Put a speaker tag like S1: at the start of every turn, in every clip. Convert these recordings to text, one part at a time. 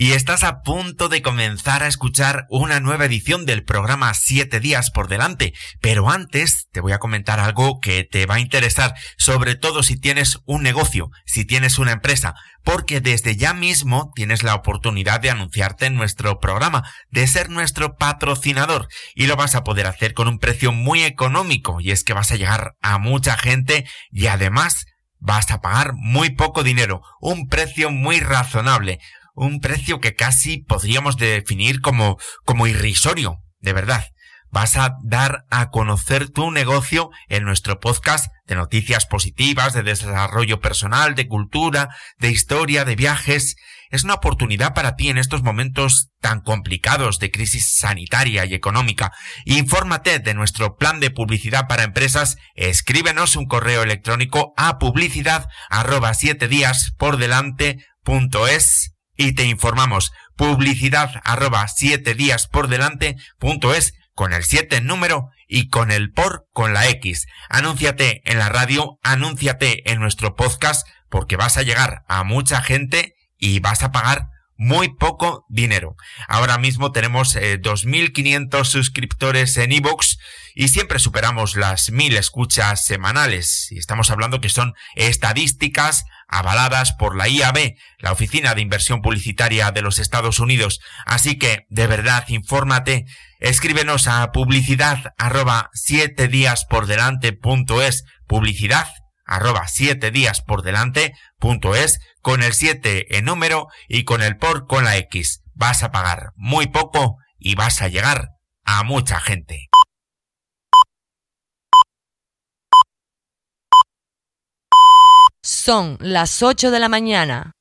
S1: Y estás a punto de comenzar a escuchar una nueva edición del programa 7 días por delante. Pero antes te voy a comentar algo que te va a interesar, sobre todo si tienes un negocio, si tienes una empresa, porque desde ya mismo tienes la oportunidad de anunciarte en nuestro programa, de ser nuestro patrocinador. Y lo vas a poder hacer con un precio muy económico, y es que vas a llegar a mucha gente y además vas a pagar muy poco dinero, un precio muy razonable un precio que casi podríamos definir como, como irrisorio, de verdad. Vas a dar a conocer tu negocio en nuestro podcast de noticias positivas, de desarrollo personal, de cultura, de historia, de viajes. Es una oportunidad para ti en estos momentos tan complicados de crisis sanitaria y económica. Infórmate de nuestro plan de publicidad para empresas. Escríbenos un correo electrónico a publicidad arroba siete días por delante es y te informamos publicidad arroba siete días por delante punto es con el 7 número y con el por con la X. Anúnciate en la radio, anúnciate en nuestro podcast porque vas a llegar a mucha gente y vas a pagar muy poco dinero. Ahora mismo tenemos 2.500 eh, suscriptores en iVoox y siempre superamos las 1.000 escuchas semanales. Y estamos hablando que son estadísticas avaladas por la IAB, la Oficina de Inversión Publicitaria de los Estados Unidos. Así que, de verdad, infórmate, escríbenos a publicidad arroba siete días por delante punto es, publicidad arroba siete días por delante punto es, con el 7 en número y con el por con la X. Vas a pagar muy poco y vas a llegar a mucha gente.
S2: Son las 8 de la mañana.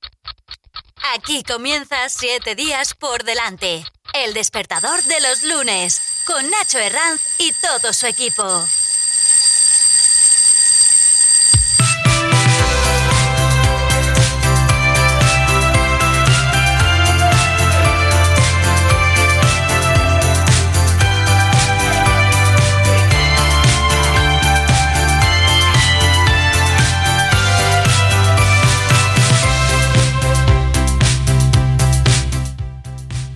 S3: Aquí comienza 7 días por delante. El despertador de los lunes. Con Nacho Herranz y todo su equipo.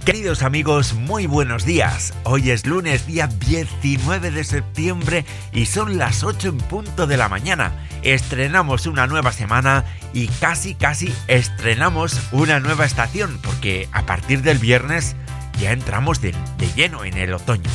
S1: Queridos amigos, muy buenos días. Hoy es lunes, día 19 de septiembre y son las 8 en punto de la mañana. Estrenamos una nueva semana y casi casi estrenamos una nueva estación porque a partir del viernes ya entramos de, lleno en el otoño.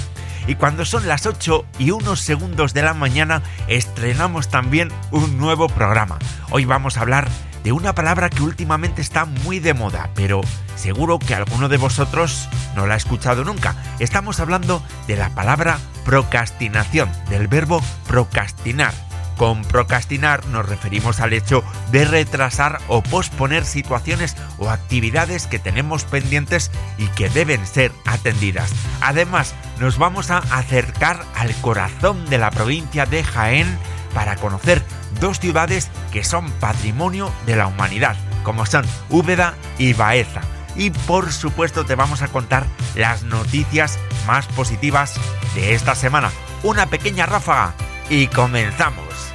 S1: Y cuando son las 8 y unos segundos de la mañana, estrenamos también un nuevo programa. Hoy vamos a hablar de una palabra que últimamente está muy de moda, pero seguro que alguno de vosotros no la ha escuchado nunca. Estamos hablando de la palabra procrastinación, del verbo procrastinar. Con procrastinar nos referimos al hecho de retrasar o posponer situaciones o actividades que tenemos pendientes y que deben ser atendidas. Además, nos vamos a acercar al corazón de la provincia de Jaén para conocer dos ciudades que son patrimonio de la humanidad, como son Úbeda y Baeza. Y por supuesto te vamos a contar las noticias más positivas de esta semana. Una pequeña ráfaga y comenzamos.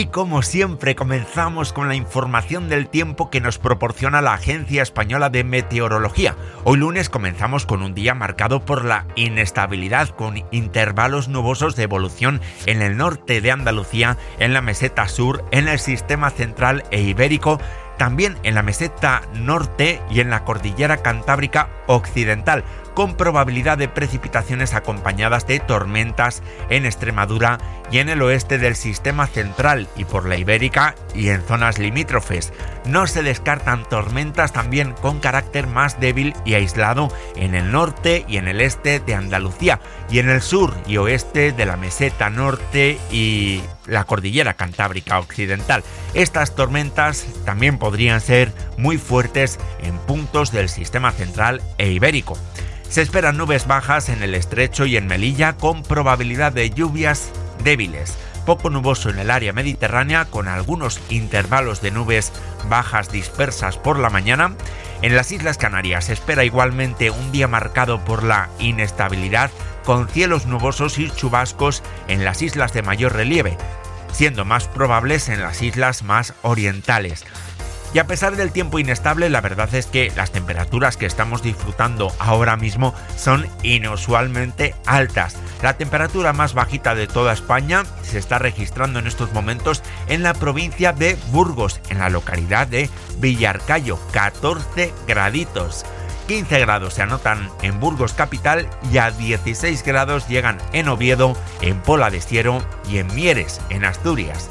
S1: Y como siempre comenzamos con la información del tiempo que nos proporciona la Agencia Española de Meteorología. Hoy lunes comenzamos con un día marcado por la inestabilidad con intervalos nubosos de evolución en el norte de Andalucía, en la meseta sur, en el sistema central e ibérico, también en la meseta norte y en la cordillera cantábrica occidental con probabilidad de precipitaciones acompañadas de tormentas en Extremadura y en el oeste del sistema central y por la Ibérica y en zonas limítrofes. No se descartan tormentas también con carácter más débil y aislado en el norte y en el este de Andalucía y en el sur y oeste de la meseta norte y la cordillera cantábrica occidental. Estas tormentas también podrían ser muy fuertes en puntos del sistema central e ibérico. Se esperan nubes bajas en el estrecho y en Melilla con probabilidad de lluvias débiles. Poco nuboso en el área mediterránea con algunos intervalos de nubes bajas dispersas por la mañana. En las Islas Canarias se espera igualmente un día marcado por la inestabilidad con cielos nubosos y chubascos en las islas de mayor relieve, siendo más probables en las islas más orientales. Y a pesar del tiempo inestable, la verdad es que las temperaturas que estamos disfrutando ahora mismo son inusualmente altas. La temperatura más bajita de toda España se está registrando en estos momentos en la provincia de Burgos, en la localidad de Villarcayo, 14 graditos. 15 grados se anotan en Burgos capital y a 16 grados llegan en Oviedo, en Pola de Siero y en Mieres, en Asturias.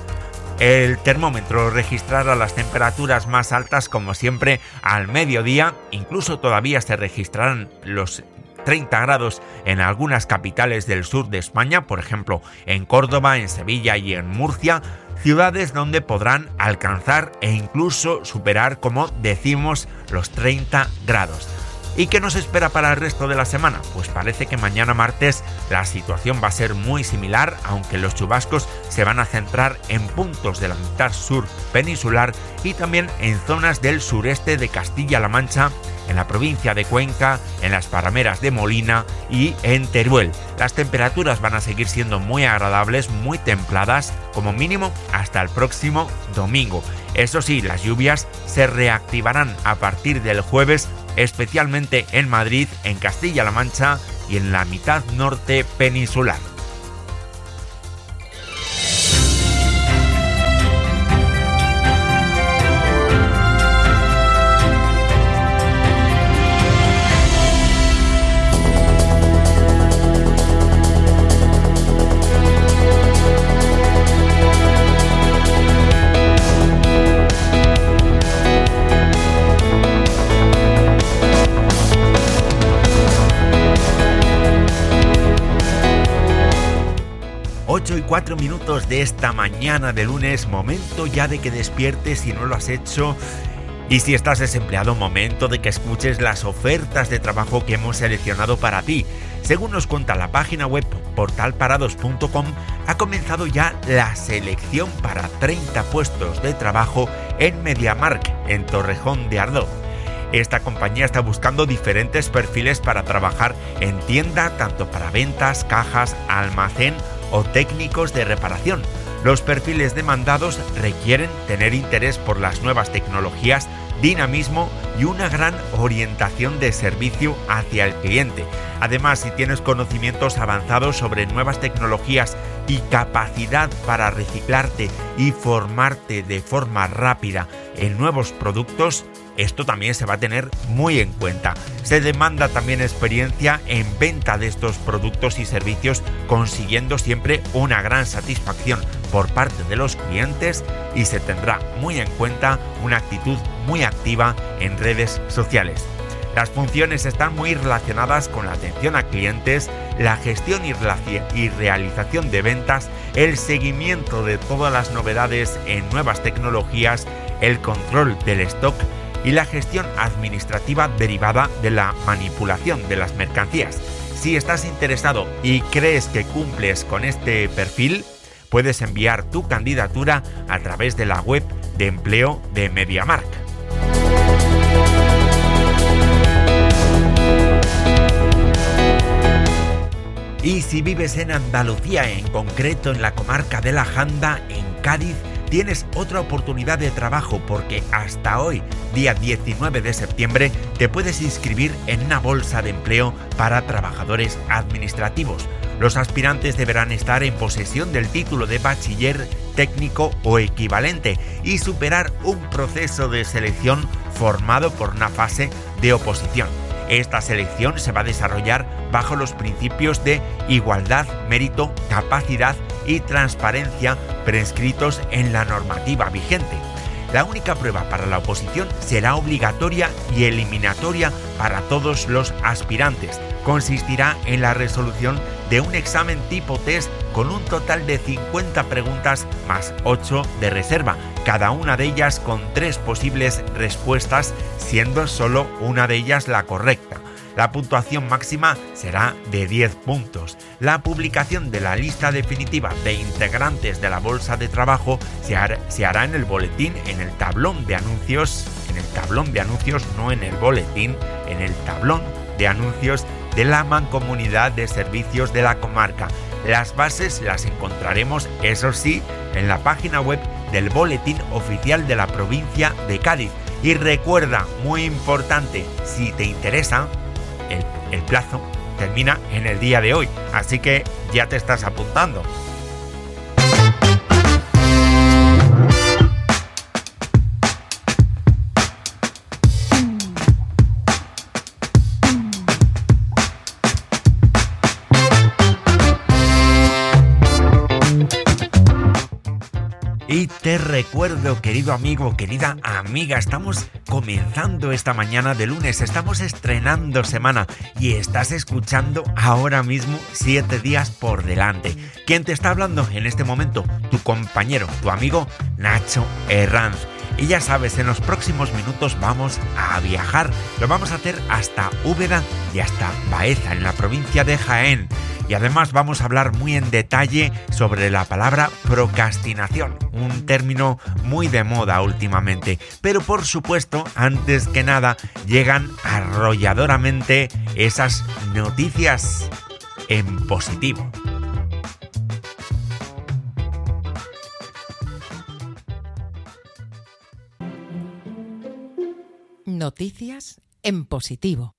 S1: El termómetro registrará las temperaturas más altas como siempre al mediodía, incluso todavía se registrarán los 30 grados en algunas capitales del sur de España, por ejemplo en Córdoba, en Sevilla y en Murcia, ciudades donde podrán alcanzar e incluso superar, como decimos, los 30 grados. ¿Y qué nos espera para el resto de la semana? Pues parece que mañana martes la situación va a ser muy similar, aunque los chubascos se van a centrar en puntos de la mitad sur peninsular y también en zonas del sureste de Castilla-La Mancha, en la provincia de Cuenca, en las parameras de Molina y en Teruel. Las temperaturas van a seguir siendo muy agradables, muy templadas, como mínimo hasta el próximo domingo. Eso sí, las lluvias se reactivarán a partir del jueves especialmente en Madrid, en Castilla-La Mancha y en la mitad norte peninsular. 4 minutos de esta mañana de lunes, momento ya de que despiertes si no lo has hecho. Y si estás desempleado, momento de que escuches las ofertas de trabajo que hemos seleccionado para ti. Según nos cuenta la página web portalparados.com, ha comenzado ya la selección para 30 puestos de trabajo en MediaMark, en Torrejón de Ardoz. Esta compañía está buscando diferentes perfiles para trabajar en tienda, tanto para ventas, cajas, almacén o técnicos de reparación. Los perfiles demandados requieren tener interés por las nuevas tecnologías, dinamismo y una gran orientación de servicio hacia el cliente. Además, si tienes conocimientos avanzados sobre nuevas tecnologías y capacidad para reciclarte y formarte de forma rápida en nuevos productos, esto también se va a tener muy en cuenta. Se demanda también experiencia en venta de estos productos y servicios, consiguiendo siempre una gran satisfacción por parte de los clientes y se tendrá muy en cuenta una actitud muy activa en redes sociales. Las funciones están muy relacionadas con la atención a clientes, la gestión y, realización de ventas, el seguimiento de todas las novedades en nuevas tecnologías, el control del stock y la gestión administrativa derivada de la manipulación de las mercancías. Si estás interesado y crees que cumples con este perfil, puedes enviar tu candidatura a través de la web de empleo de MediaMark. Y si vives en Andalucía, en concreto en la comarca de la Janda, en Cádiz tienes otra oportunidad de trabajo porque hasta hoy, día 19 de septiembre, te puedes inscribir en una bolsa de empleo para trabajadores administrativos. Los aspirantes deberán estar en posesión del título de bachiller técnico o equivalente y superar un proceso de selección formado por una fase de oposición. Esta selección se va a desarrollar bajo los principios de igualdad, mérito, capacidad y transparencia prescritos en la normativa vigente. La única prueba para la oposición será obligatoria y eliminatoria para todos los aspirantes. Consistirá en la resolución de un examen tipo test con un total de 50 preguntas más 8 de reserva, cada una de ellas con tres posibles respuestas, siendo solo una de ellas la correcta. La puntuación máxima será de 10 puntos. La publicación de la lista definitiva de integrantes de la bolsa de trabajo se, hará, en el boletín, en el tablón de anuncios, en el tablón de anuncios, no en el boletín, en el tablón de anuncios de la Mancomunidad de Servicios de la comarca. Las bases las encontraremos, eso sí, en la página web del Boletín Oficial de la provincia de Cádiz. Y recuerda, muy importante, si te interesa, el, plazo termina en el día de hoy, así que ya te estás apuntando. Te recuerdo, querido amigo, querida amiga, estamos comenzando esta mañana de lunes, estamos estrenando semana y estás escuchando ahora mismo siete días por delante. ¿Quién te está hablando en este momento? Tu compañero, tu amigo Nacho Herranz. Y ya sabes, en los próximos minutos vamos a viajar. Lo vamos a hacer hasta Úbeda y hasta Baeza, en la provincia de Jaén y además vamos a hablar muy en detalle sobre la palabra procrastinación, un término muy de moda últimamente. Pero por supuesto, antes que nada, llegan arrolladoramente esas noticias en positivo.
S2: Noticias en positivo.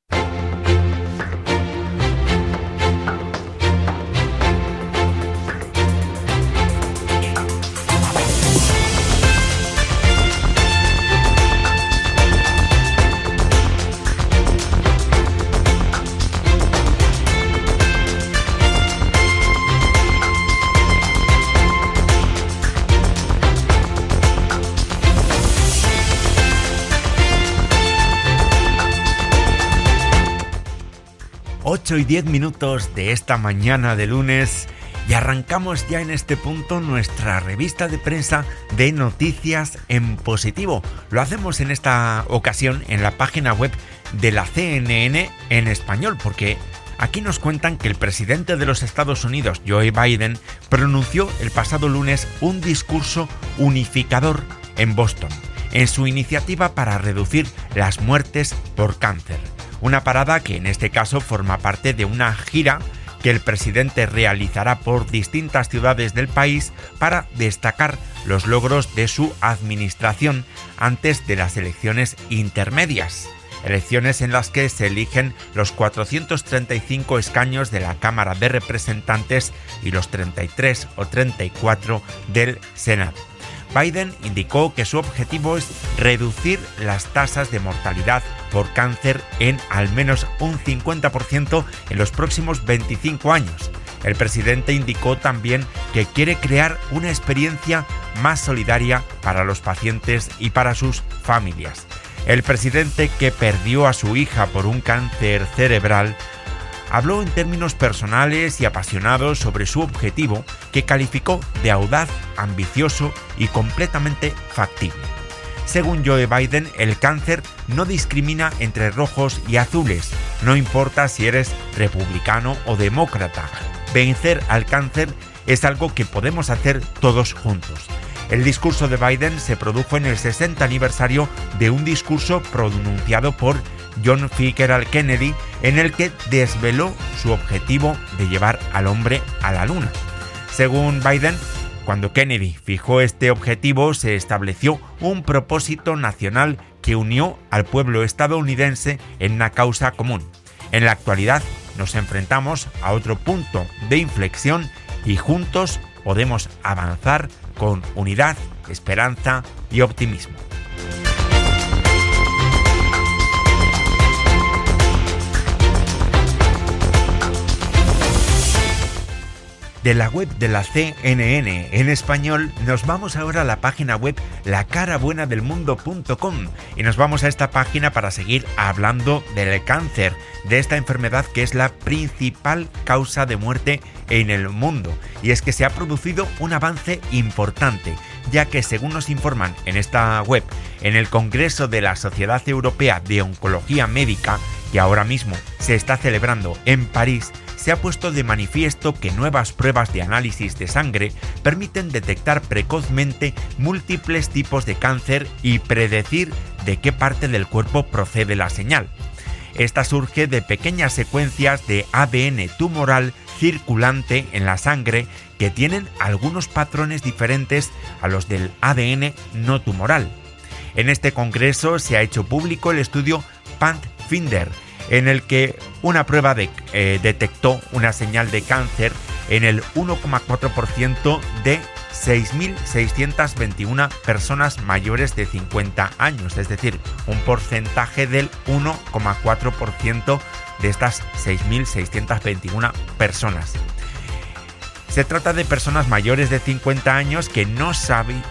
S1: 8 y 10 minutos de esta mañana de lunes y arrancamos ya en este punto nuestra revista de prensa de noticias en positivo. Lo hacemos en esta ocasión en la página web de la CNN en español porque Aquí nos cuentan que el presidente de los Estados Unidos, Joe Biden, pronunció el pasado lunes un discurso unificador en Boston, en su iniciativa para reducir las muertes por cáncer una parada que en este caso forma parte de una gira que el presidente realizará por distintas ciudades del país para destacar los logros de su administración antes de las elecciones intermedias. Elecciones en las que se eligen los 435 escaños de la Cámara de Representantes y los 33 o 34 del Senado. Biden indicó que su objetivo es reducir las tasas de mortalidad por cáncer en al menos un 50% en los próximos 25 años. El presidente indicó también que quiere crear una experiencia más solidaria para los pacientes y para sus familias. El presidente que perdió a su hija por un cáncer cerebral habló en términos personales y apasionados sobre su objetivo que calificó de audaz, ambicioso y completamente factible. Según Joe Biden, el cáncer no discrimina entre rojos y azules, no importa si eres republicano o demócrata. Vencer al cáncer es algo que podemos hacer todos juntos. El discurso de Biden se produjo en el 60 aniversario de un discurso pronunciado por John Fitzgerald Kennedy en el que desveló su objetivo de llevar al hombre a la luna. Según Biden, Cuando Kennedy fijó este objetivo se estableció un propósito nacional que unió al pueblo estadounidense en una causa común. En la actualidad nos enfrentamos a otro punto de inflexión y juntos podemos avanzar con unidad, esperanza y optimismo. De la web de la CNN en español, nos vamos ahora a la página web lacarabuenadelmundo.com y nos vamos a esta página para seguir hablando del cáncer, de esta enfermedad que es la principal causa de muerte en el mundo. Y es que se ha producido un avance importante, ya que según nos informan en esta web, en el Congreso de la Sociedad Europea de Oncología Médica, que ahora mismo se está celebrando en París, se ha puesto de manifiesto que nuevas pruebas de análisis de sangre permiten detectar precozmente múltiples tipos de cáncer y predecir de qué parte del cuerpo procede la señal. Esta surge de pequeñas secuencias de ADN tumoral circulante en la sangre que tienen algunos patrones diferentes a los del ADN no tumoral. En este congreso se ha hecho público el estudio PanTfinder, en el que una prueba eh, detectó una señal de cáncer en el 1,4% de 6.621 personas mayores de 50 años, es decir, un porcentaje del 1,4% de estas 6.621 personas. Se trata de personas mayores de 50 años que no,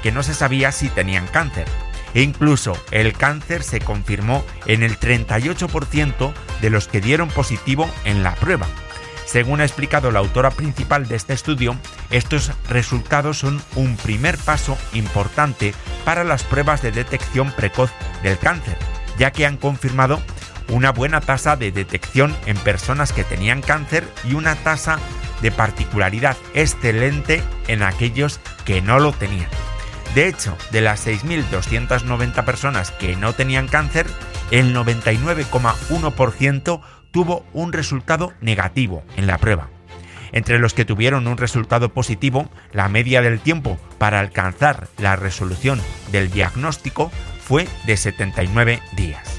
S1: que no se sabía si tenían cáncer. E incluso el cáncer se confirmó en el 38% de los que dieron positivo en la prueba. Según ha explicado la autora principal de este estudio, estos resultados son un primer paso importante para las pruebas de detección precoz del cáncer, ya que han confirmado una buena tasa de detección en personas que tenían cáncer y una tasa de particularidad excelente en aquellos que no lo tenían. De hecho, de las 6.290 personas que no tenían cáncer, el 99,1% tuvo un resultado negativo en la prueba. Entre los que tuvieron un resultado positivo, la media del tiempo para alcanzar la resolución del diagnóstico fue de 79 días.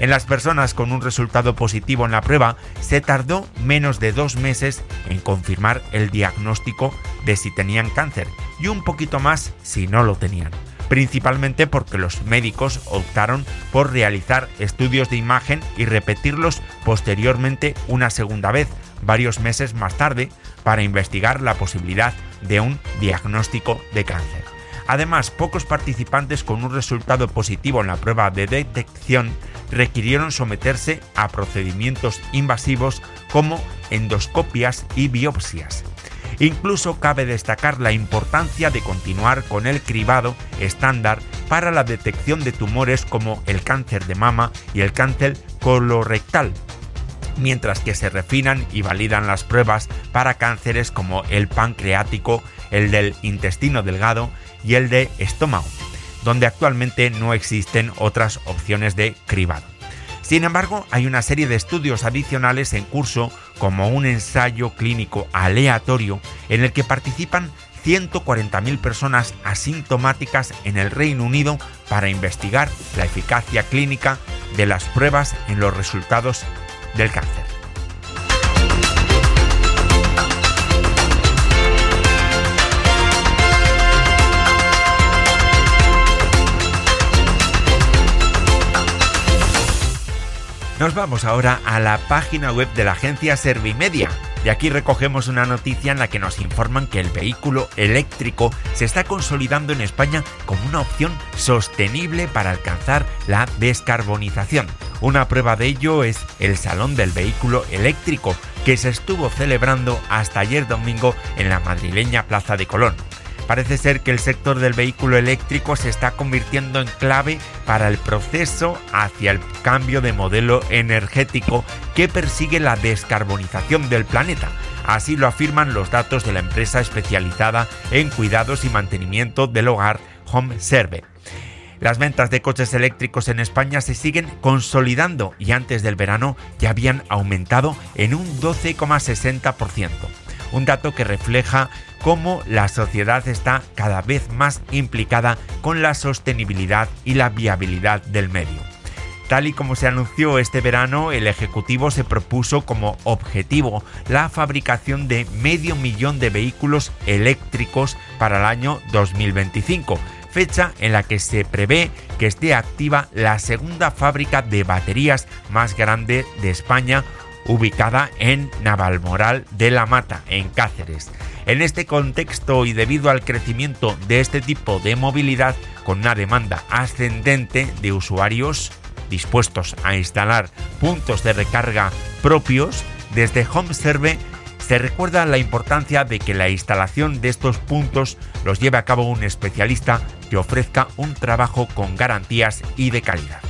S1: En las personas con un resultado positivo en la prueba se tardó menos de dos meses en confirmar el diagnóstico de si tenían cáncer y un poquito más si no lo tenían principalmente porque los médicos optaron por realizar estudios de imagen y repetirlos posteriormente una segunda vez, varios meses más tarde, para investigar la posibilidad de un diagnóstico de cáncer. Además, pocos participantes con un resultado positivo en la prueba de detección requirieron someterse a procedimientos invasivos como endoscopias y biopsias. Incluso cabe destacar la importancia de continuar con el cribado estándar para la detección de tumores como el cáncer de mama y el cáncer colorectal, mientras que se refinan y validan las pruebas para cánceres como el pancreático, el del intestino delgado y el de estómago donde actualmente no existen otras opciones de cribado. Sin embargo, hay una serie de estudios adicionales en curso, como un ensayo clínico aleatorio en el que participan 140.000 personas asintomáticas en el Reino Unido para investigar la eficacia clínica de las pruebas en los resultados del cáncer. Nos vamos ahora a la página web de la agencia Servimedia. De aquí recogemos una noticia en la que nos informan que el vehículo eléctrico se está consolidando en España como una opción sostenible para alcanzar la descarbonización. Una prueba de ello es el Salón del Vehículo Eléctrico, que se estuvo celebrando hasta ayer domingo en la madrileña Plaza de Colón. Parece ser que el sector del vehículo eléctrico se está convirtiendo en clave para el proceso hacia el cambio de modelo energético que persigue la descarbonización del planeta. Así lo afirman los datos de la empresa especializada en cuidados y mantenimiento del hogar Home Serve. Las ventas de coches eléctricos en España se siguen consolidando y antes del verano ya habían aumentado en un 12,60%. Un dato que refleja cómo la sociedad está cada vez más implicada con la sostenibilidad y la viabilidad del medio. Tal y como se anunció este verano, el Ejecutivo se propuso como objetivo la fabricación de medio millón de vehículos eléctricos para el año 2025, fecha en la que se prevé que esté activa la segunda fábrica de baterías más grande de España, ubicada en Navalmoral de la Mata, en Cáceres. En este contexto y debido al crecimiento de este tipo de movilidad, con una demanda ascendente de usuarios dispuestos a instalar puntos de recarga propios, desde HomeServe se recuerda la importancia de que la instalación de estos puntos los lleve a cabo un especialista que ofrezca un trabajo con garantías y de calidad.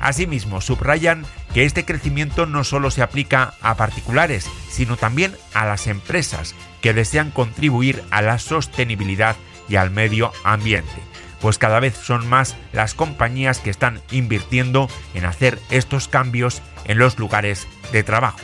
S1: Asimismo, subrayan que este crecimiento no solo se aplica a particulares, sino también a las empresas que desean contribuir a la sostenibilidad y al medio ambiente pues cada vez son más las compañías que están invirtiendo en hacer estos cambios en los lugares de trabajo.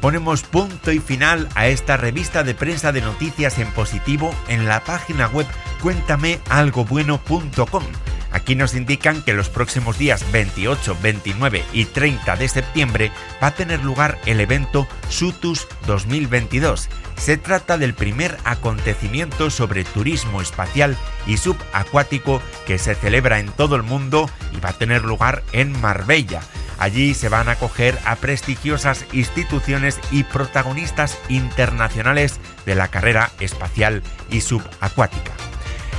S1: Ponemos punto y final a esta revista de prensa de noticias en positivo en la página web cuéntamealgobueno.com Aquí nos indican que los próximos días 28, 29 y 30 de septiembre va a tener lugar el evento Sutus 2022. Se trata del primer acontecimiento sobre turismo espacial y subacuático que se celebra en todo el mundo y va a tener lugar en Marbella. Allí se van a acoger a prestigiosas instituciones y protagonistas internacionales de la carrera espacial y subacuática.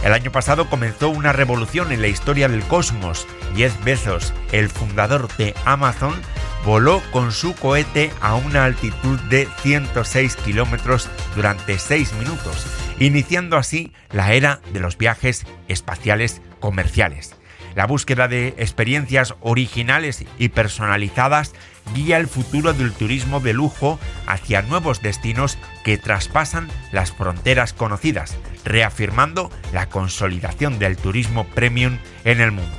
S1: El año pasado comenzó una revolución en la historia del cosmos. Jeff Bezos, el fundador de Amazon, voló con su cohete a una altitud de 106 kilómetros durante 6 minutos, iniciando así la era de los viajes espaciales comerciales. La búsqueda de experiencias originales y personalizadas guía el futuro del turismo de lujo hacia nuevos destinos que traspasan las fronteras conocidas, reafirmando la consolidación del turismo premium en el mundo.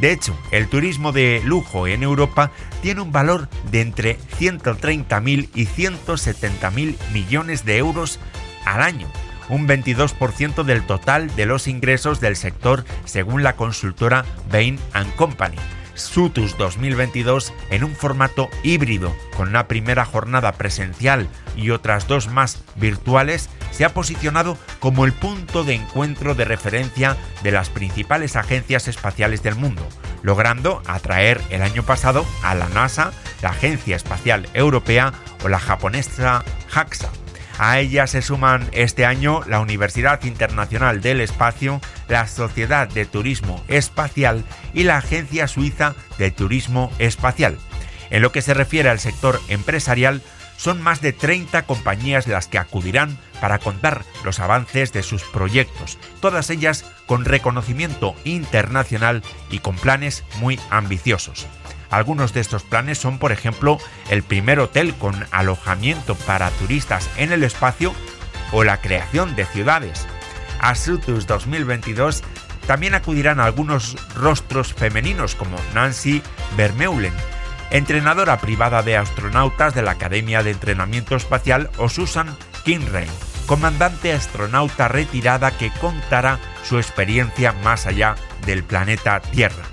S1: De hecho, el turismo de lujo en Europa tiene un valor de entre 130.000 y 170.000 millones de euros al año, un 22% del total de los ingresos del sector según la consultora Bain Company. Sutus 2022 en un formato híbrido, con una primera jornada presencial y otras dos más virtuales, se ha posicionado como el punto de encuentro de referencia de las principales agencias espaciales del mundo, logrando atraer el año pasado a la NASA, la Agencia Espacial Europea o la japonesa JAXA. A ella se suman este año la Universidad Internacional del Espacio, la Sociedad de Turismo Espacial y la Agencia Suiza de Turismo Espacial. En lo que se refiere al sector empresarial, son más de 30 compañías las que acudirán para contar los avances de sus proyectos, todas ellas con reconocimiento internacional y con planes muy ambiciosos. Algunos de estos planes son, por ejemplo, el primer hotel con alojamiento para turistas en el espacio o la creación de ciudades. A Sutus 2022 también acudirán algunos rostros femeninos como Nancy Vermeulen, entrenadora privada de astronautas de la Academia de Entrenamiento Espacial, o Susan Kinrain, comandante astronauta retirada que contará su experiencia más allá del planeta Tierra.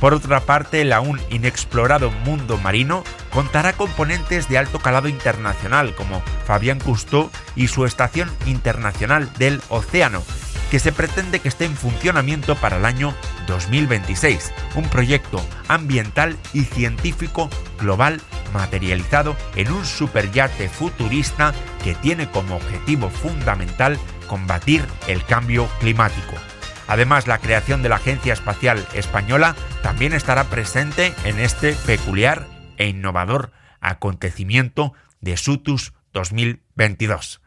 S1: Por otra parte, el aún inexplorado mundo marino contará componentes de alto calado internacional como Fabián Cousteau y su Estación Internacional del Océano, que se pretende que esté en funcionamiento para el año 2026, un proyecto ambiental y científico global materializado en un superyate futurista que tiene como objetivo fundamental combatir el cambio climático. Además, la creación de la Agencia Espacial Española también estará presente en este peculiar e innovador acontecimiento de Sutus 2022.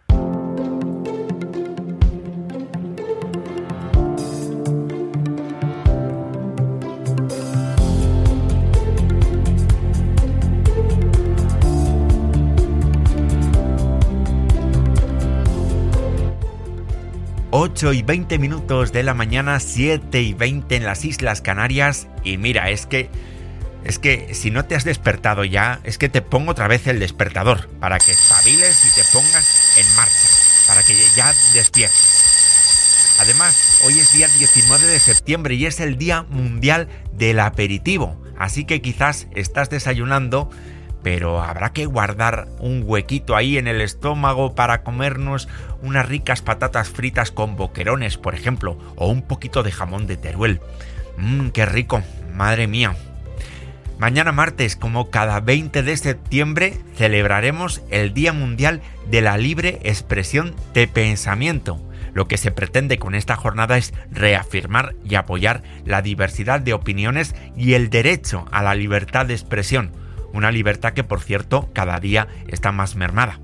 S1: 8 y 20 minutos de la mañana, 7 y 20 en las Islas Canarias. Y mira, es que. Es que si no te has despertado ya, es que te pongo otra vez el despertador para que espabiles y te pongas en marcha, para que ya despiertes. Además, hoy es día 19 de septiembre y es el Día Mundial del Aperitivo, así que quizás estás desayunando pero habrá que guardar un huequito ahí en el estómago para comernos unas ricas patatas fritas con boquerones, por ejemplo, o un poquito de jamón de Teruel. Mmm, qué rico, madre mía. Mañana martes, como cada 20 de septiembre, celebraremos el Día Mundial de la Libre Expresión de Pensamiento. Lo que se pretende con esta jornada es reafirmar y apoyar la diversidad de opiniones y el derecho a la libertad de expresión, una libertad que por cierto cada día está más mermada.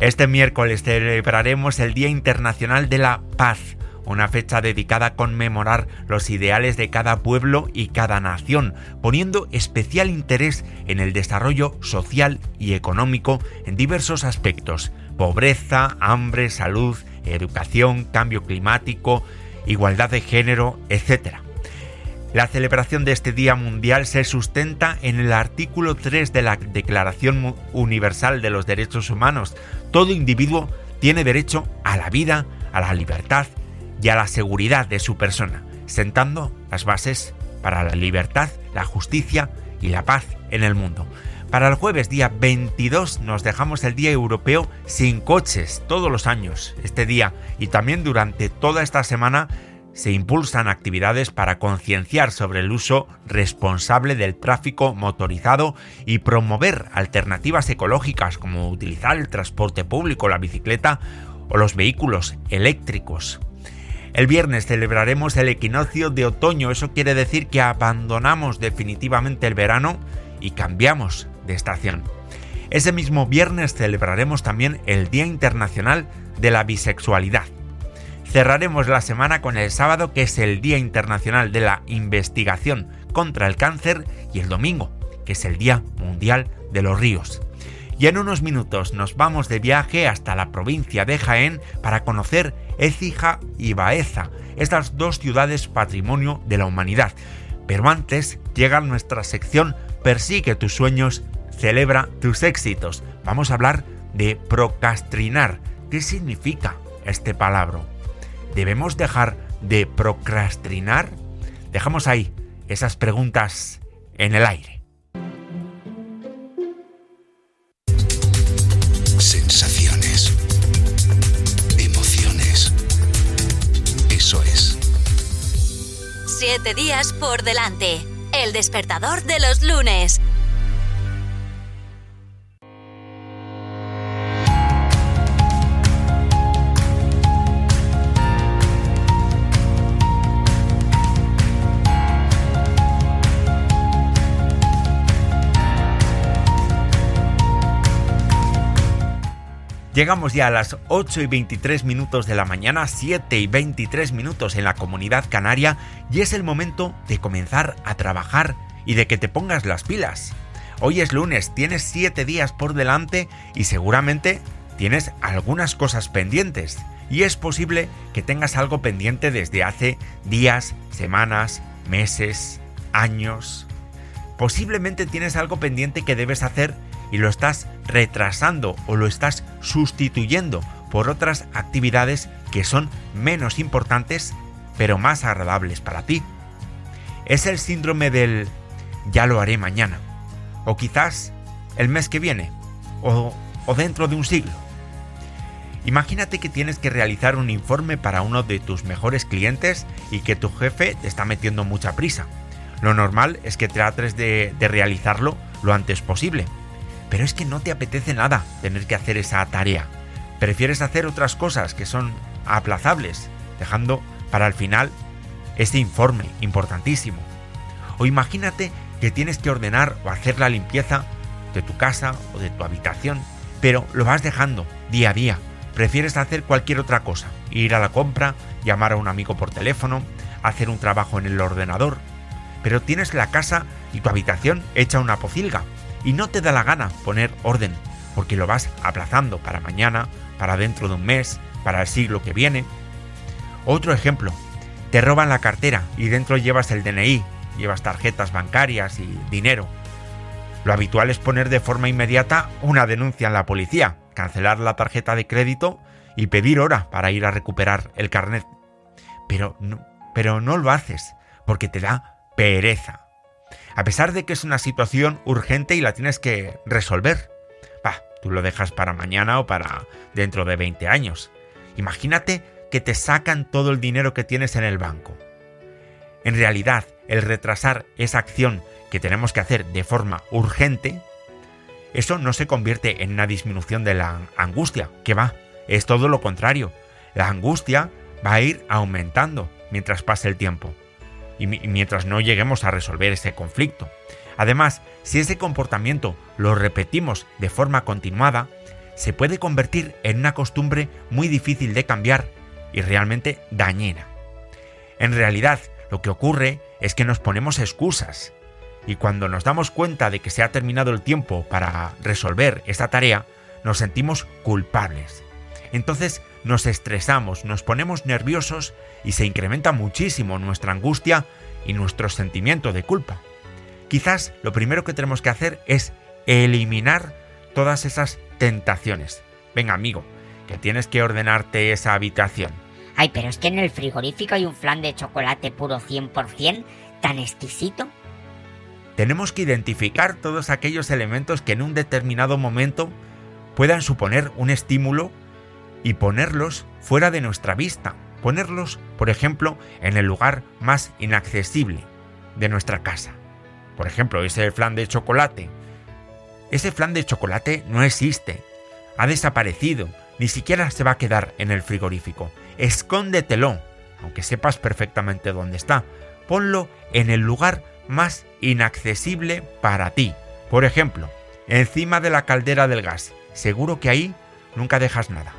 S1: Este miércoles celebraremos el Día Internacional de la Paz, una fecha dedicada a conmemorar los ideales de cada pueblo y cada nación, poniendo especial interés en el desarrollo social y económico en diversos aspectos, pobreza, hambre, salud, educación, cambio climático, igualdad de género, etc. La celebración de este Día Mundial se sustenta en el artículo 3 de la Declaración Universal de los Derechos Humanos. Todo individuo tiene derecho a la vida, a la libertad y a la seguridad de su persona, sentando las bases para la libertad, la justicia y la paz en el mundo. Para el jueves día 22 nos dejamos el Día Europeo sin coches todos los años, este día, y también durante toda esta semana se impulsan actividades para concienciar sobre el uso responsable del tráfico motorizado y promover alternativas ecológicas como utilizar el transporte público, la bicicleta o los vehículos eléctricos. El viernes celebraremos el equinoccio de otoño, eso quiere decir que abandonamos definitivamente el verano y cambiamos de estación. Ese mismo viernes celebraremos también el Día Internacional de la Bisexualidad. Cerraremos la semana con el sábado, que es el Día Internacional de la Investigación contra el Cáncer, y el domingo, que es el Día Mundial de los Ríos. Y en unos minutos nos vamos de viaje hasta la provincia de Jaén para conocer Écija y Baeza, estas dos ciudades patrimonio de la humanidad. Pero antes llega nuestra sección Persigue tus sueños, celebra tus éxitos. Vamos a hablar de procrastinar. ¿Qué significa este palabra? ¿Debemos dejar de procrastinar? Dejamos ahí esas preguntas en el aire.
S4: Sensaciones. Emociones. Eso es.
S3: Siete días por delante. El despertador de los lunes.
S1: Llegamos ya a las 8 y 23 minutos de la mañana, 7 y 23 minutos en la comunidad canaria y es el momento de comenzar a trabajar y de que te pongas las pilas. Hoy es lunes, tienes 7 días por delante y seguramente tienes algunas cosas pendientes. Y es posible que tengas algo pendiente desde hace días, semanas, meses, años. Posiblemente tienes algo pendiente que debes hacer y lo estás retrasando o lo estás sustituyendo por otras actividades que son menos importantes pero más agradables para ti. Es el síndrome del ya lo haré mañana o quizás el mes que viene o, o dentro de un siglo. Imagínate que tienes que realizar un informe para uno de tus mejores clientes y que tu jefe te está metiendo mucha prisa. Lo normal es que trates de, de realizarlo lo antes posible, pero es que no te apetece nada tener que hacer esa tarea. Prefieres hacer otras cosas que son aplazables, dejando para el final este informe importantísimo. O imagínate que tienes que ordenar o hacer la limpieza de tu casa o de tu habitación, pero lo vas dejando día a día. Prefieres hacer cualquier otra cosa, ir a la compra, llamar a un amigo por teléfono, hacer un trabajo en el ordenador, pero tienes la casa y tu habitación hecha una pocilga y no te da la gana poner orden, porque lo vas aplazando para mañana, para dentro de un mes, para el siglo que viene. Otro ejemplo, te roban la cartera y dentro llevas el DNI, llevas tarjetas bancarias y dinero. Lo habitual es poner de forma inmediata una denuncia en la policía, cancelar la tarjeta de crédito y pedir hora para ir a recuperar el carnet. Pero no, pero no lo haces porque te da pereza. A pesar de que es una situación urgente y la tienes que resolver. Bah, tú lo dejas para mañana o para dentro de 20 años. Imagínate que te sacan todo el dinero que tienes en el banco. En realidad, el retrasar esa acción que tenemos que hacer de forma urgente, eso no se convierte en una disminución de la angustia, que va, es todo lo contrario. La angustia va a ir aumentando mientras pase el tiempo y mientras no lleguemos a resolver ese conflicto. Además, si ese comportamiento lo repetimos de forma continuada, se puede convertir en una costumbre muy difícil de cambiar y realmente dañina. En realidad, lo que ocurre es que nos ponemos excusas y cuando nos damos cuenta de que se ha terminado el tiempo para resolver esta tarea, nos sentimos culpables. Entonces nos estresamos, nos ponemos nerviosos y se incrementa muchísimo nuestra angustia y nuestro sentimiento de culpa. Quizás lo primero que tenemos que hacer es eliminar todas esas tentaciones. Venga, amigo, que tienes que ordenarte esa habitación.
S5: Ay, pero es que en el frigorífico hay un flan de chocolate puro 100% tan exquisito.
S1: Tenemos que identificar todos aquellos elementos que en un determinado momento puedan suponer un estímulo y ponerlos fuera de nuestra vista. Ponerlos, por ejemplo, en el lugar más inaccesible de nuestra casa. Por ejemplo, ese flan de chocolate. Ese flan de chocolate no existe. Ha desaparecido. Ni siquiera se va a quedar en el frigorífico. Escóndetelo, aunque sepas perfectamente dónde está. Ponlo en el lugar más inaccesible para ti. Por ejemplo, encima de la caldera del gas. Seguro que ahí nunca dejas nada.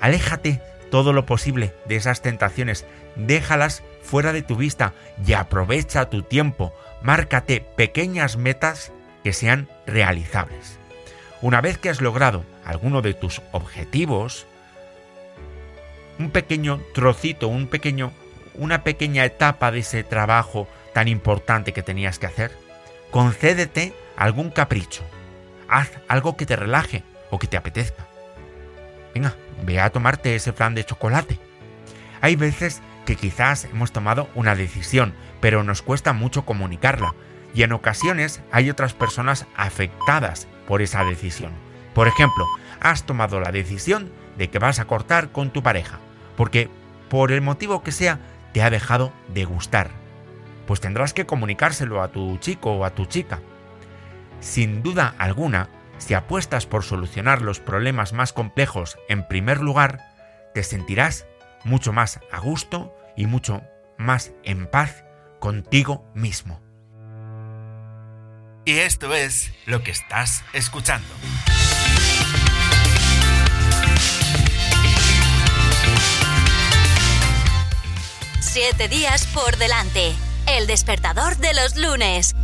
S1: Aléjate todo lo posible de esas tentaciones, déjalas fuera de tu vista y aprovecha tu tiempo. Márcate pequeñas metas que sean realizables. Una vez que has logrado alguno de tus objetivos, un pequeño trocito, un pequeño, una pequeña etapa de ese trabajo tan importante que tenías que hacer, concédete algún capricho. Haz algo que te relaje o que te apetezca. Venga, ve a tomarte ese flan de chocolate. Hay veces que quizás hemos tomado una decisión, pero nos cuesta mucho comunicarla, y en ocasiones hay otras personas afectadas por esa decisión. Por ejemplo, has tomado la decisión de que vas a cortar con tu pareja, porque por el motivo que sea te ha dejado de gustar. Pues tendrás que comunicárselo a tu chico o a tu chica. Sin duda alguna, si apuestas por solucionar los problemas más complejos en primer lugar, te sentirás mucho más a gusto y mucho más en paz contigo mismo.
S4: Y esto es lo que estás escuchando.
S3: Siete días por delante. El despertador de los lunes.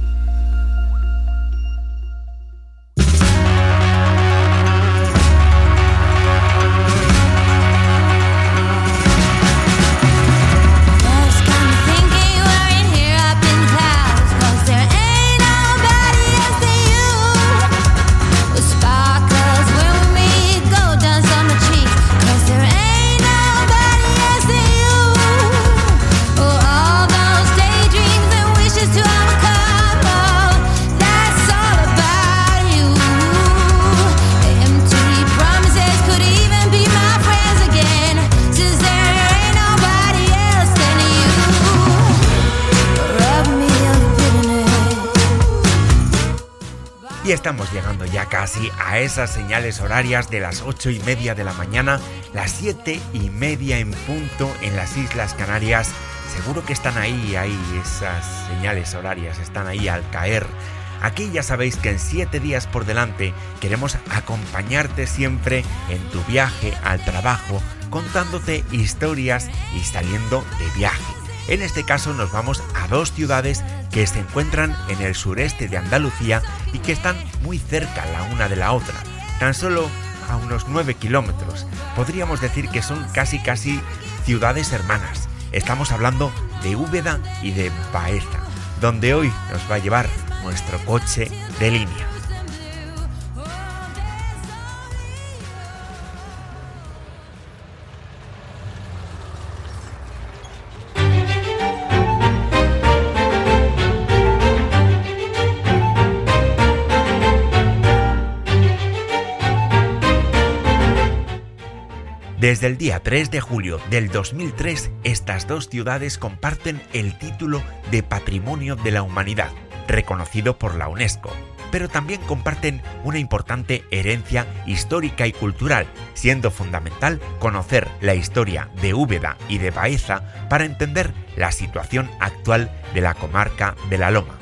S1: Estamos llegando ya casi a esas señales horarias de las ocho y media de la mañana, las siete y media en punto en las Islas Canarias. Seguro que están ahí, ahí, esas señales horarias están ahí al caer. Aquí ya sabéis que en siete días por delante queremos acompañarte siempre en tu viaje al trabajo, contándote historias y saliendo de viaje. En este caso nos vamos a dos ciudades que se encuentran en el sureste de Andalucía y que están muy cerca la una de la otra, tan solo a unos 9 kilómetros. Podríamos decir que son casi casi ciudades hermanas. Estamos hablando de Úbeda y de Baeza, donde hoy nos va a llevar nuestro coche de línea. Desde el día 3 de julio del 2003, estas dos ciudades comparten el título de Patrimonio de la Humanidad, reconocido por la UNESCO, pero también comparten una importante herencia histórica y cultural, siendo fundamental conocer la historia de Úbeda y de Baeza para entender la situación actual de la comarca de la Loma.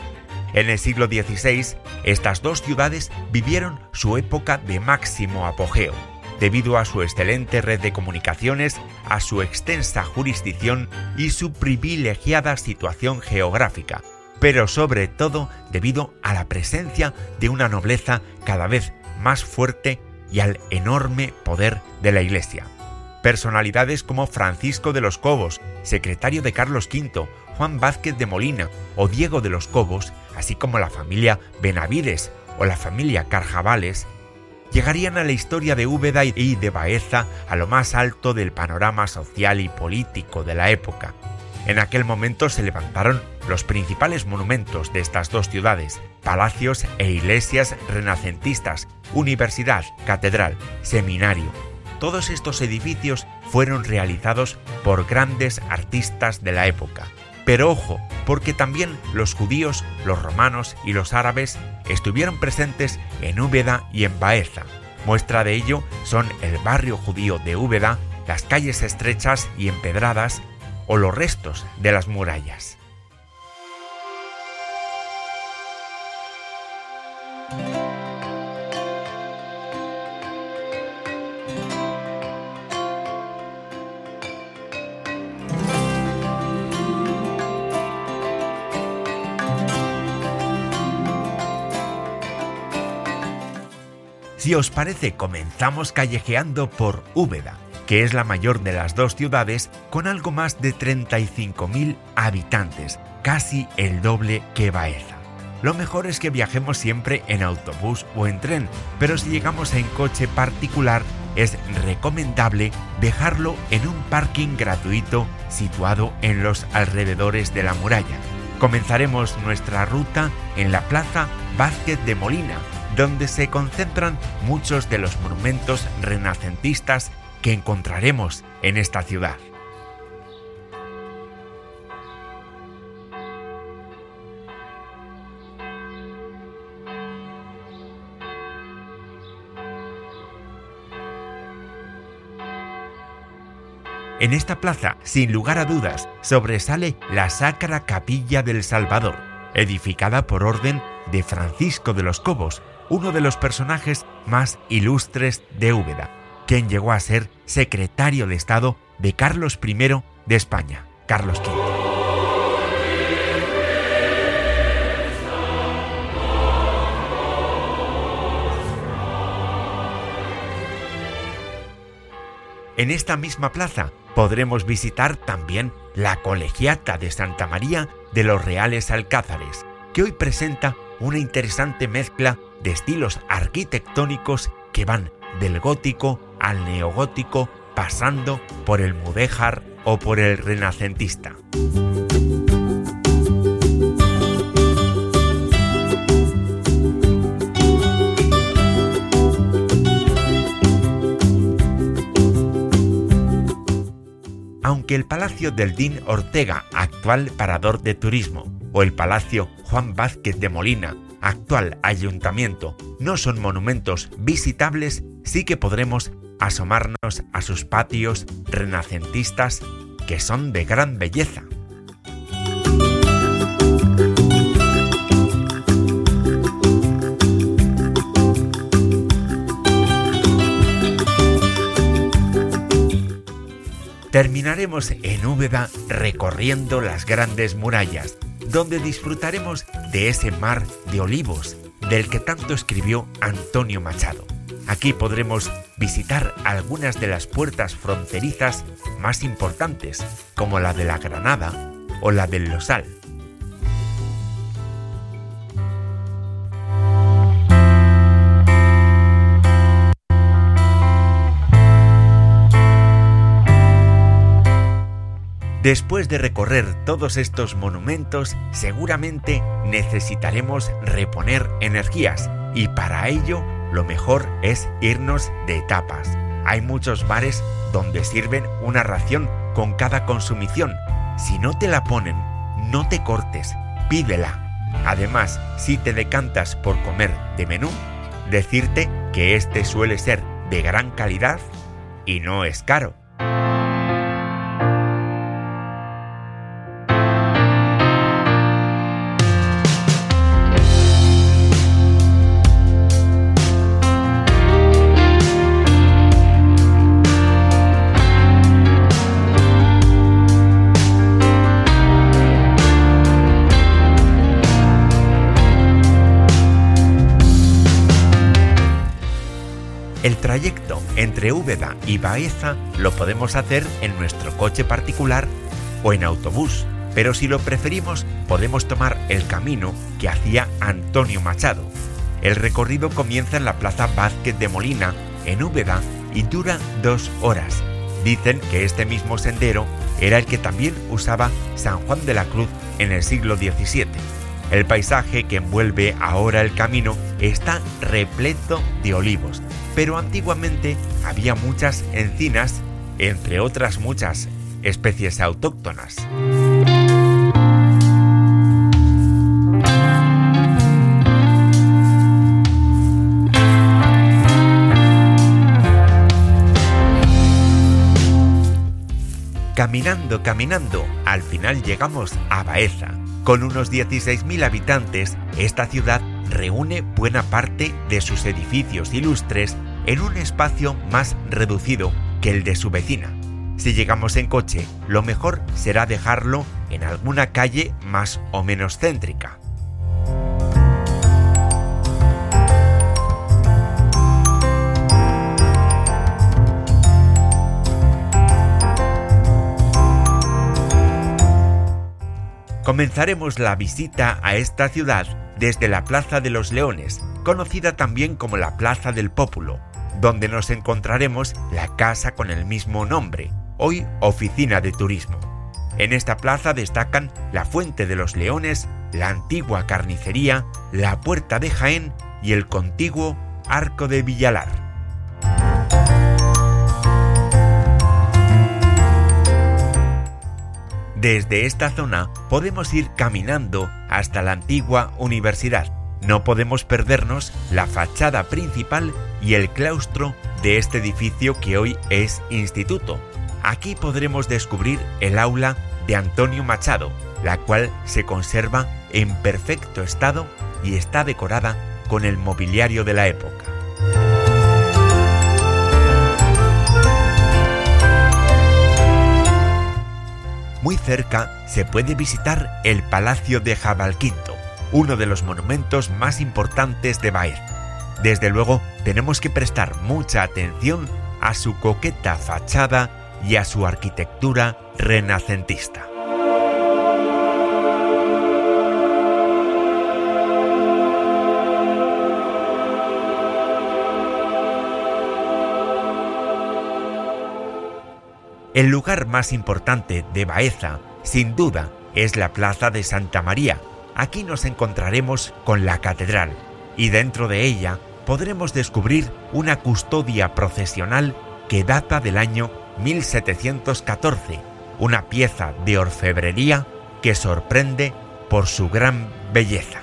S1: En el siglo XVI, estas dos ciudades vivieron su época de máximo apogeo debido a su excelente red de comunicaciones, a su extensa jurisdicción y su privilegiada situación geográfica, pero sobre todo debido a la presencia de una nobleza cada vez más fuerte y al enorme poder de la Iglesia. Personalidades como Francisco de los Cobos, secretario de Carlos V, Juan Vázquez de Molina o Diego de los Cobos, así como la familia Benavides o la familia Carjavales, llegarían a la historia de Úbeda y de Baeza a lo más alto del panorama social y político de la época. En aquel momento se levantaron los principales monumentos de estas dos ciudades, palacios e iglesias renacentistas, universidad, catedral, seminario. Todos estos edificios fueron realizados por grandes artistas de la época. Pero ojo, porque también los judíos, los romanos y los árabes estuvieron presentes en Úbeda y en Baeza. Muestra de ello son el barrio judío de Úbeda, las calles estrechas y empedradas o los restos de las murallas. Si os parece, comenzamos callejeando por Úbeda, que es la mayor de las dos ciudades con algo más de 35.000 habitantes, casi el doble que Baeza. Lo mejor es que viajemos siempre en autobús o en tren, pero si llegamos en coche particular es recomendable dejarlo en un parking gratuito situado en los alrededores de la muralla. Comenzaremos nuestra ruta en la Plaza Vázquez de Molina, donde se concentran muchos de los monumentos renacentistas que encontraremos en esta ciudad. En esta plaza, sin lugar a dudas, sobresale la Sacra Capilla del Salvador, edificada por orden de Francisco de los Cobos, uno de los personajes más ilustres de Úbeda, quien llegó a ser secretario de Estado de Carlos I de España, Carlos V. En esta misma plaza podremos visitar también la Colegiata de Santa María de los Reales Alcázares, que hoy presenta una interesante mezcla de estilos arquitectónicos que van del gótico al neogótico pasando por el mudéjar o por el renacentista. Aunque el Palacio del Din Ortega, actual parador de turismo, o el Palacio Juan Vázquez de Molina, actual ayuntamiento, no son monumentos visitables, sí que podremos asomarnos a sus patios renacentistas que son de gran belleza. Terminaremos en Úbeda recorriendo las grandes murallas, donde disfrutaremos de ese mar de olivos del que tanto escribió Antonio Machado. Aquí podremos visitar algunas de las puertas fronterizas más importantes, como la de la Granada o la del Losal. Después de recorrer todos estos monumentos, seguramente necesitaremos reponer energías y para ello lo mejor es irnos de etapas. Hay muchos bares donde sirven una ración con cada consumición. Si no te la ponen, no te cortes, pídela. Además, si te decantas por comer de menú, decirte que este suele ser de gran calidad y no es caro. Úbeda y Baeza lo podemos hacer en nuestro coche particular o en autobús, pero si lo preferimos podemos tomar el camino que hacía Antonio Machado. El recorrido comienza en la Plaza Vázquez de Molina, en Úbeda, y dura dos horas. Dicen que este mismo sendero era el que también usaba San Juan de la Cruz en el siglo XVII. El paisaje que envuelve ahora el camino está repleto de olivos, pero antiguamente había muchas encinas, entre otras muchas especies autóctonas. Caminando, caminando, al final llegamos a Baeza. Con unos 16.000 habitantes, esta ciudad reúne buena parte de sus edificios ilustres en un espacio más reducido que el de su vecina. Si llegamos en coche, lo mejor será dejarlo en alguna calle más o menos céntrica. Comenzaremos la visita a esta ciudad desde la Plaza de los Leones, conocida también como la Plaza del Pópulo, donde nos encontraremos la casa con el mismo nombre, hoy oficina de turismo. En esta plaza destacan la Fuente de los Leones, la antigua carnicería, la Puerta de Jaén y el contiguo Arco de Villalar. Desde esta zona podemos ir caminando hasta la antigua universidad. No podemos perdernos la fachada principal y el claustro de este edificio que hoy es instituto. Aquí podremos descubrir el aula de Antonio Machado, la cual se conserva en perfecto estado y está decorada con el mobiliario de la época. Muy cerca se puede visitar el Palacio de Jabalquinto, uno de los monumentos más importantes de Baez. Desde luego, tenemos que prestar mucha atención a su coqueta fachada y a su arquitectura renacentista. El lugar más importante de Baeza, sin duda, es la Plaza de Santa María. Aquí nos encontraremos con la catedral y dentro de ella podremos descubrir una custodia procesional que data del año 1714, una pieza de orfebrería que sorprende por su gran belleza.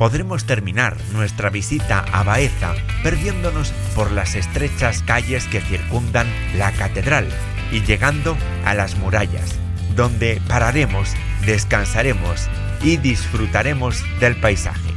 S1: Podremos terminar nuestra visita a Baeza perdiéndonos por las estrechas calles que circundan la catedral y llegando a las murallas, donde pararemos, descansaremos y disfrutaremos del paisaje.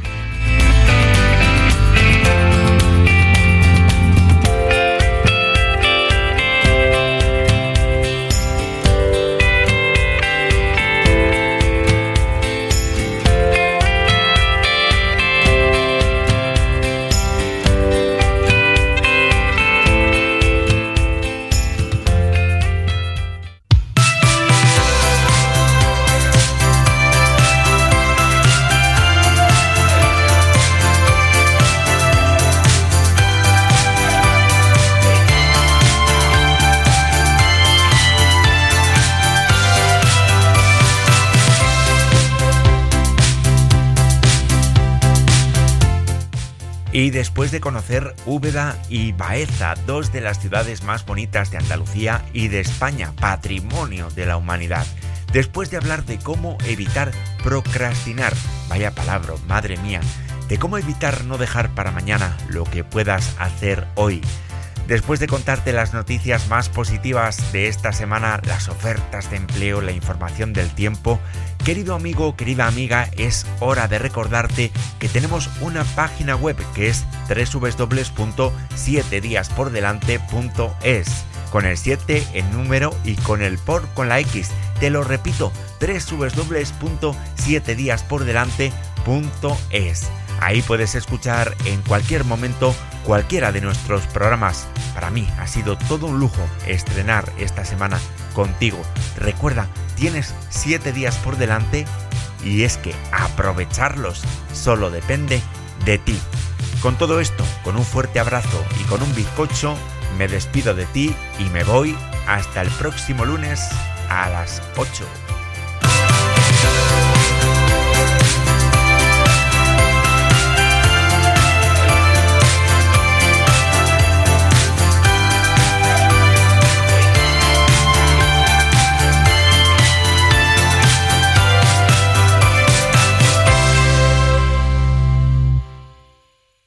S1: Después de conocer Úbeda y Baeza, dos de las ciudades más bonitas de Andalucía y de España, patrimonio de la humanidad, después de hablar de cómo evitar procrastinar, vaya palabra, madre mía, de cómo evitar no dejar para mañana lo que puedas hacer hoy, Después de contarte las noticias más positivas de esta semana, las ofertas de empleo, la información del tiempo, querido amigo, querida amiga, es hora de recordarte que tenemos una página web que es www.7diaspordelante.es con el 7 en número y con el por con la X. Te lo repito, www.7diaspordelante.es. Ahí puedes escuchar en cualquier momento cualquiera de nuestros programas. Para mí ha sido todo un lujo estrenar esta semana contigo. Recuerda, tienes 7 días por delante y es que aprovecharlos solo depende de ti. Con todo esto, con un fuerte abrazo y con un bizcocho, me despido de ti y me voy hasta el próximo lunes a las 8.